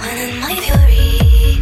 when in my fury.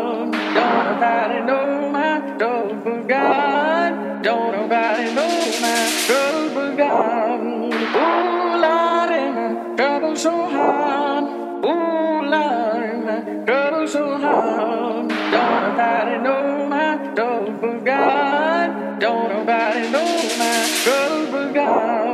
Don't nobody know my trouble but God. Don't nobody know my trouble but God. Oh Lord, and my trouble so hard. Oh Lord, and my trouble so hard. Don't nobody know my trouble but God. Don't nobody know my trouble but God.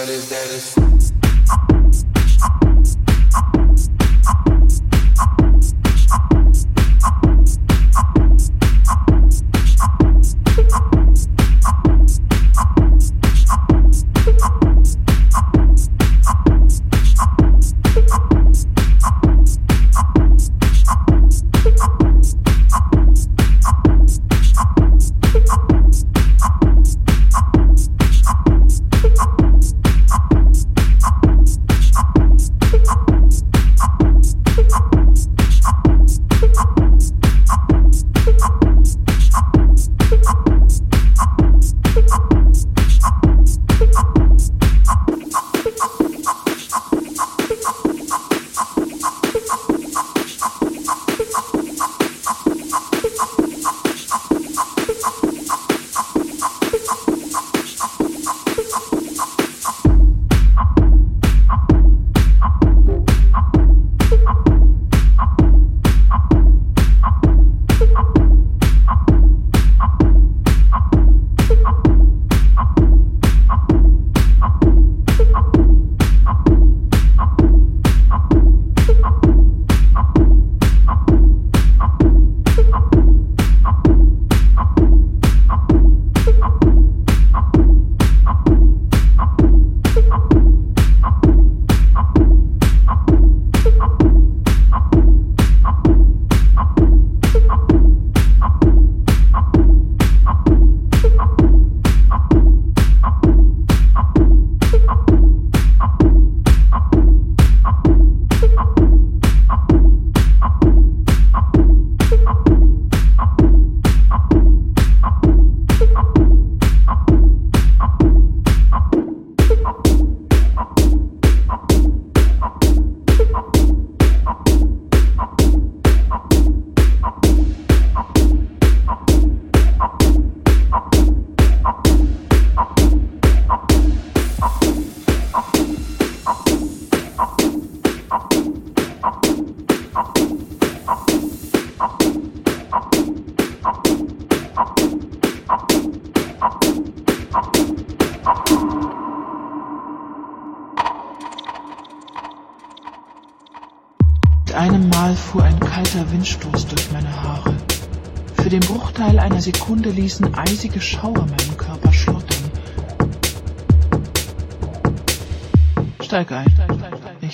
What is that? Is.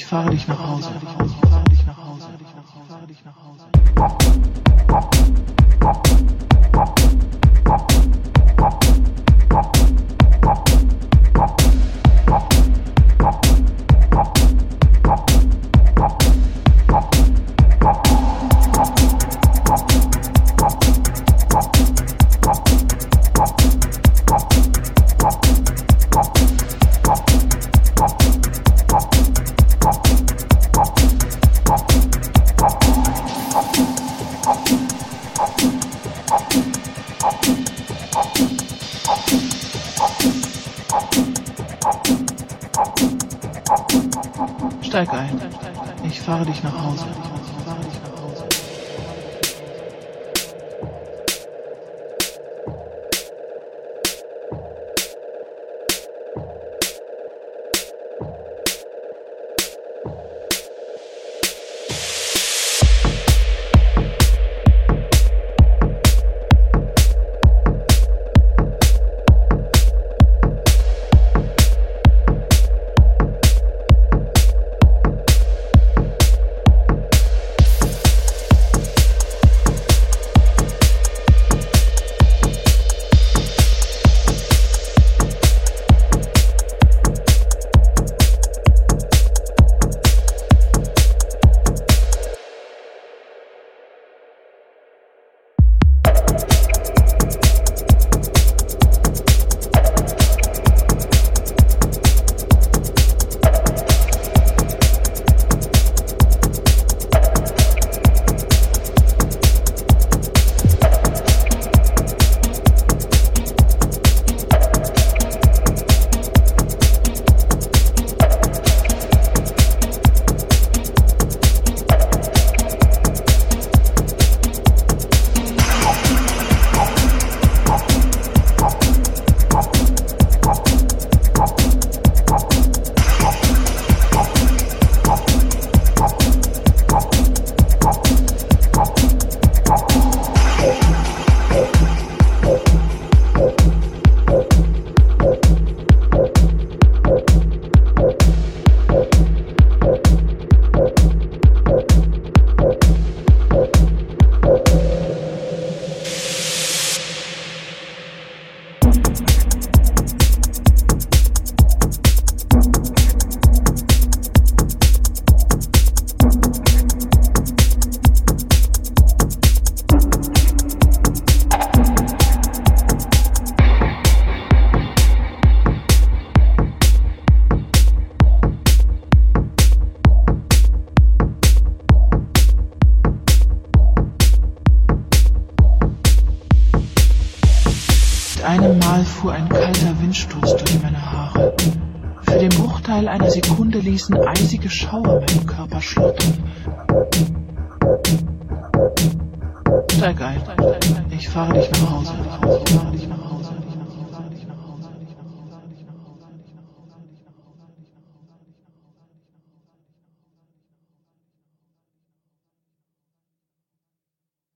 Fahre dich nach Hause. Fahre dich nach Hause.